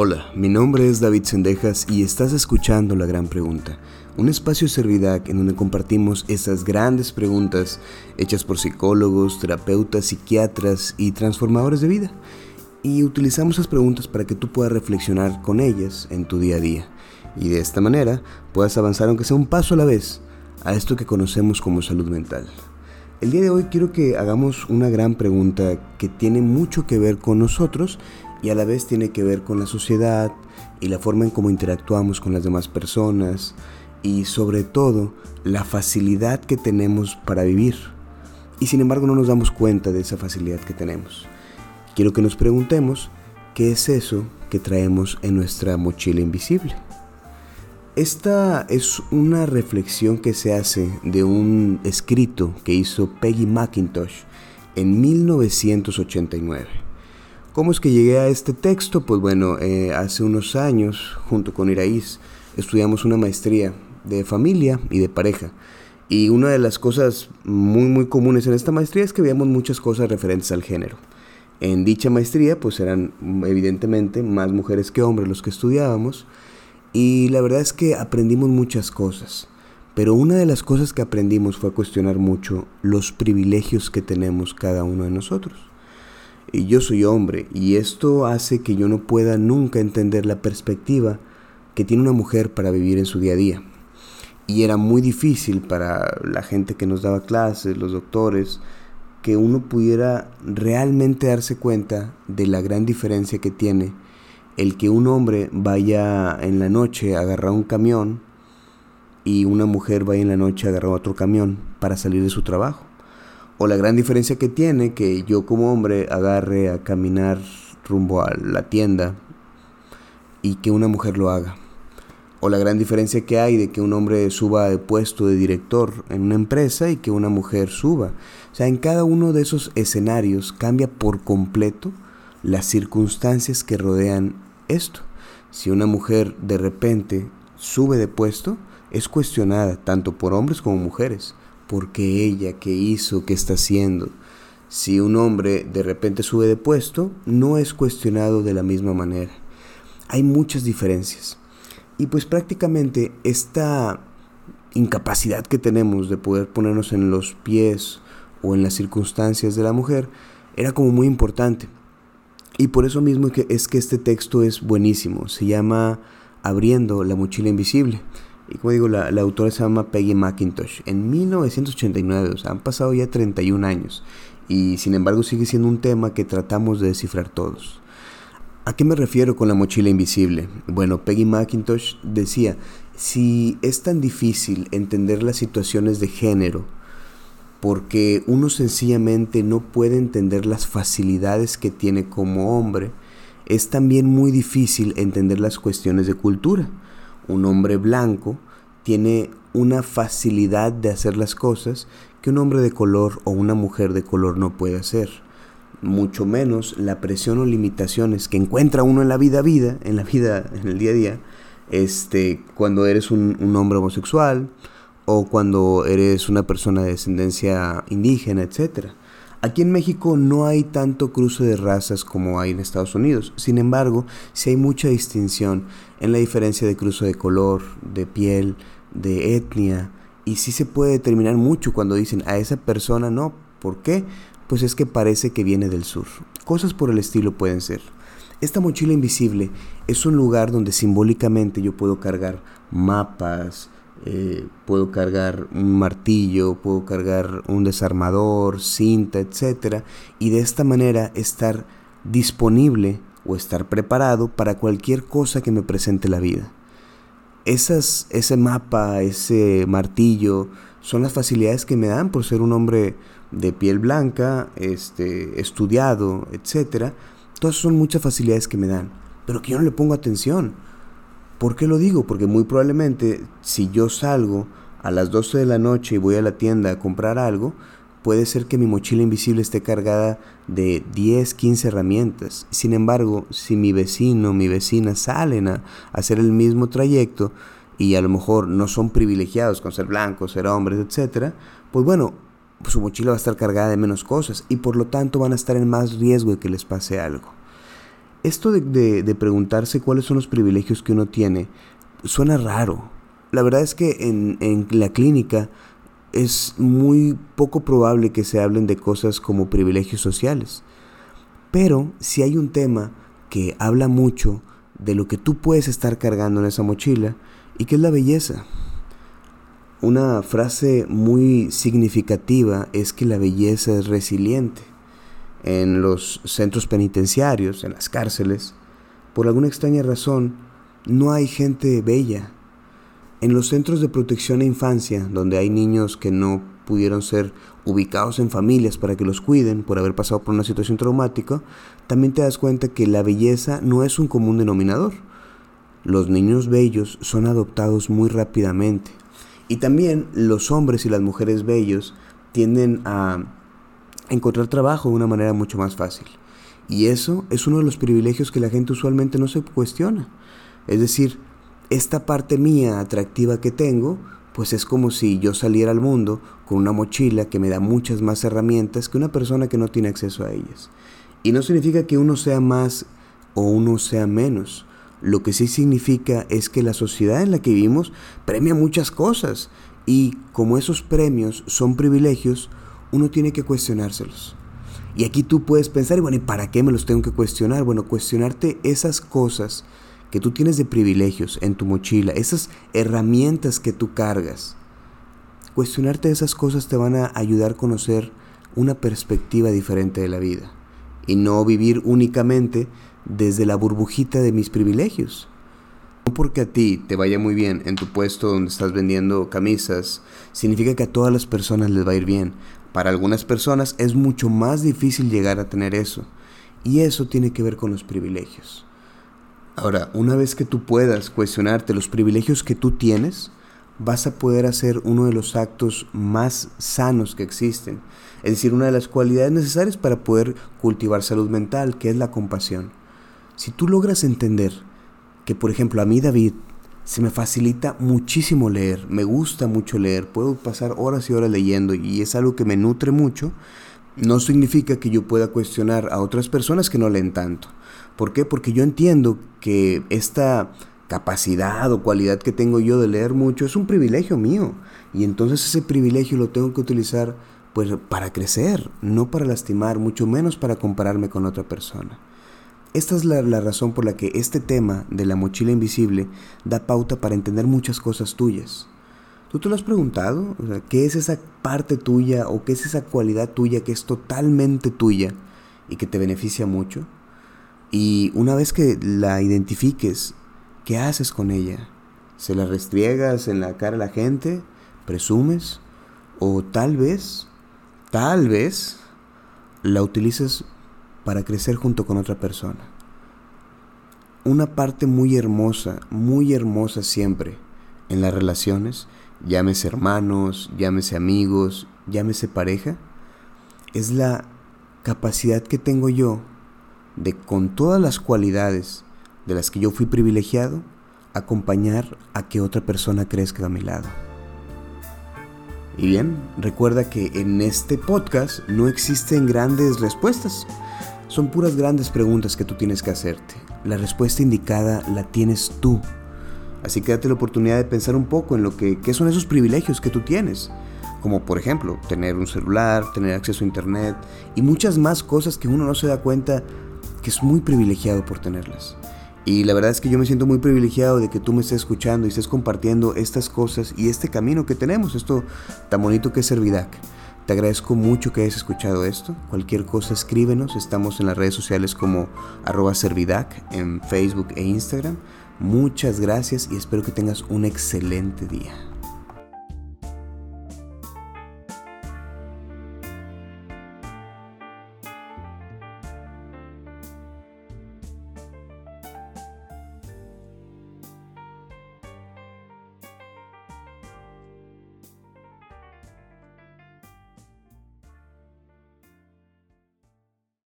Hola, mi nombre es David Sendejas y estás escuchando La Gran Pregunta, un espacio de Servidac en donde compartimos esas grandes preguntas hechas por psicólogos, terapeutas, psiquiatras y transformadores de vida. Y utilizamos esas preguntas para que tú puedas reflexionar con ellas en tu día a día. Y de esta manera puedas avanzar aunque sea un paso a la vez a esto que conocemos como salud mental. El día de hoy quiero que hagamos una gran pregunta que tiene mucho que ver con nosotros y a la vez tiene que ver con la sociedad y la forma en cómo interactuamos con las demás personas y sobre todo la facilidad que tenemos para vivir. Y sin embargo no nos damos cuenta de esa facilidad que tenemos. Quiero que nos preguntemos qué es eso que traemos en nuestra mochila invisible. Esta es una reflexión que se hace de un escrito que hizo Peggy McIntosh en 1989. ¿Cómo es que llegué a este texto? Pues bueno, eh, hace unos años, junto con Iraíz, estudiamos una maestría de familia y de pareja. Y una de las cosas muy muy comunes en esta maestría es que veíamos muchas cosas referentes al género. En dicha maestría pues eran evidentemente más mujeres que hombres los que estudiábamos y la verdad es que aprendimos muchas cosas. Pero una de las cosas que aprendimos fue cuestionar mucho los privilegios que tenemos cada uno de nosotros y yo soy hombre y esto hace que yo no pueda nunca entender la perspectiva que tiene una mujer para vivir en su día a día. Y era muy difícil para la gente que nos daba clases, los doctores, que uno pudiera realmente darse cuenta de la gran diferencia que tiene el que un hombre vaya en la noche a agarrar un camión y una mujer vaya en la noche a agarrar otro camión para salir de su trabajo. O la gran diferencia que tiene que yo como hombre agarre a caminar rumbo a la tienda y que una mujer lo haga. O la gran diferencia que hay de que un hombre suba de puesto de director en una empresa y que una mujer suba. O sea, en cada uno de esos escenarios cambia por completo las circunstancias que rodean esto. Si una mujer de repente sube de puesto, es cuestionada tanto por hombres como mujeres porque ella, qué hizo, qué está haciendo. Si un hombre de repente sube de puesto, no es cuestionado de la misma manera. Hay muchas diferencias. Y pues prácticamente esta incapacidad que tenemos de poder ponernos en los pies o en las circunstancias de la mujer era como muy importante. Y por eso mismo es que este texto es buenísimo. Se llama Abriendo la mochila invisible. Y como digo, la, autora se llama Peggy McIntosh. En 1989, o sea, han pasado ya 31 años. Y sin embargo sigue siendo un tema que tratamos de descifrar todos. ¿A qué me refiero con la mochila invisible? Bueno, Peggy McIntosh decía, si es tan difícil entender las situaciones de género, porque uno sencillamente no puede entender las facilidades que tiene como hombre, es también muy difícil entender las cuestiones de cultura un hombre blanco tiene una facilidad de hacer las cosas que un hombre de color o una mujer de color no puede hacer. Mucho menos la presión o limitaciones que encuentra uno en la vida vida, en la vida, en el día a día, este, cuando eres un, un hombre homosexual o cuando eres una persona de descendencia indígena, etcétera. Aquí en México no hay tanto cruce de razas como hay en Estados Unidos. Sin embargo, sí hay mucha distinción en la diferencia de cruce de color, de piel, de etnia. Y sí se puede determinar mucho cuando dicen a esa persona no. ¿Por qué? Pues es que parece que viene del sur. Cosas por el estilo pueden ser. Esta mochila invisible es un lugar donde simbólicamente yo puedo cargar mapas, eh, puedo cargar un martillo, puedo cargar un desarmador, cinta, etc. Y de esta manera estar disponible o estar preparado para cualquier cosa que me presente la vida. Esas, ese mapa, ese martillo, son las facilidades que me dan por ser un hombre de piel blanca, este, estudiado, etc. Todas son muchas facilidades que me dan, pero que yo no le pongo atención ¿Por qué lo digo? Porque muy probablemente si yo salgo a las 12 de la noche y voy a la tienda a comprar algo, puede ser que mi mochila invisible esté cargada de 10, 15 herramientas. Sin embargo, si mi vecino, mi vecina salen a hacer el mismo trayecto y a lo mejor no son privilegiados con ser blancos, ser hombres, etc., pues bueno, su mochila va a estar cargada de menos cosas y por lo tanto van a estar en más riesgo de que les pase algo. Esto de, preguntarse cuáles son los privilegios que uno tiene suena raro. La verdad es que en, en la clínica es muy poco probable que se hablen de cosas como privilegios sociales. Pero si hay un tema que habla mucho de lo que tú puedes estar cargando en esa mochila y que es la belleza. Una frase muy significativa es que la belleza es resiliente. En los centros penitenciarios, en las cárceles, por alguna extraña razón, no hay gente bella. En los centros de protección a infancia, donde hay niños que no pudieron ser ubicados en familias para que los cuiden por haber pasado por una situación traumática, también te das cuenta que la belleza no es un común denominador. Los niños bellos son adoptados muy rápidamente. Y también los hombres y las mujeres bellos tienden a encontrar trabajo de una manera mucho más fácil. Y eso es uno de los privilegios que la gente usualmente no se cuestiona. Es decir, esta parte mía atractiva que tengo, pues es como si yo saliera al mundo con una mochila que me da muchas más herramientas que una persona que no tiene acceso a ellas. Y no significa que uno sea más o uno sea menos. Lo que sí significa es que la sociedad en la que vivimos premia muchas cosas y como esos premios son privilegios, uno tiene que cuestionárselos. Y aquí tú puedes pensar, bueno, ¿y para qué me los tengo que cuestionar? Bueno, cuestionarte esas cosas que tú tienes de privilegios en tu mochila, esas herramientas que tú cargas. Cuestionarte esas cosas te van a ayudar a conocer una perspectiva diferente de la vida y no vivir únicamente desde la burbujita de mis privilegios. No porque a ti te vaya muy bien en tu puesto donde estás vendiendo camisas, significa que a todas las personas les va a ir bien. Para algunas personas es mucho más difícil llegar a tener eso. Y eso tiene que ver con los privilegios. Ahora, una vez que tú puedas cuestionarte los privilegios que tú tienes, vas a poder hacer uno de los actos más sanos que existen. Es decir, una de las cualidades necesarias para poder cultivar salud mental, que es la compasión. Si tú logras entender que, por ejemplo, a mí David se me facilita muchísimo leer, me gusta mucho leer, puedo pasar horas y horas leyendo y es algo que me nutre mucho, no significa que yo pueda cuestionar a otras personas que no leen tanto. ¿Por qué? Porque yo entiendo que esta capacidad o cualidad que tengo yo de leer mucho es un privilegio mío. Y entonces ese privilegio lo tengo que utilizar pues para crecer, no para lastimar, mucho menos para compararme con otra persona. Esta es la, razón por la que este tema de la mochila invisible da pauta para entender muchas cosas tuyas. ¿Tú te lo has preguntado? ¿Qué es esa parte tuya o qué es esa cualidad tuya que es totalmente tuya y que te beneficia mucho? Y una vez que la identifiques, ¿qué haces con ella? ¿Se la restriegas en la cara a la gente? ¿Presumes? ¿O tal vez, tal vez, la utilizas para crecer junto con otra persona? Una parte muy hermosa, muy hermosa siempre en las relaciones, llámese hermanos, llámese amigos, llámese pareja, es la capacidad que tengo yo de con todas las cualidades de las que yo fui privilegiado, acompañar a que otra persona crezca a mi lado. Y bien, recuerda que en este podcast no existen grandes respuestas, son puras grandes preguntas que tú tienes que hacerte. La respuesta indicada la tienes tú. Así que date la oportunidad de pensar un poco en lo que qué son esos privilegios que tú tienes como por ejemplo tener un celular, tener acceso a internet y muchas más cosas que uno no se da cuenta que es muy privilegiado por tenerlas. Y la verdad es que yo me siento muy privilegiado de que tú me estés escuchando y estés compartiendo estas cosas y este camino que tenemos, esto tan bonito que es Servidac. Te agradezco mucho que hayas escuchado esto. Cualquier cosa escríbenos. Estamos en las redes sociales como arroba Servidac en Facebook e Instagram. Muchas gracias y espero que tengas un excelente día.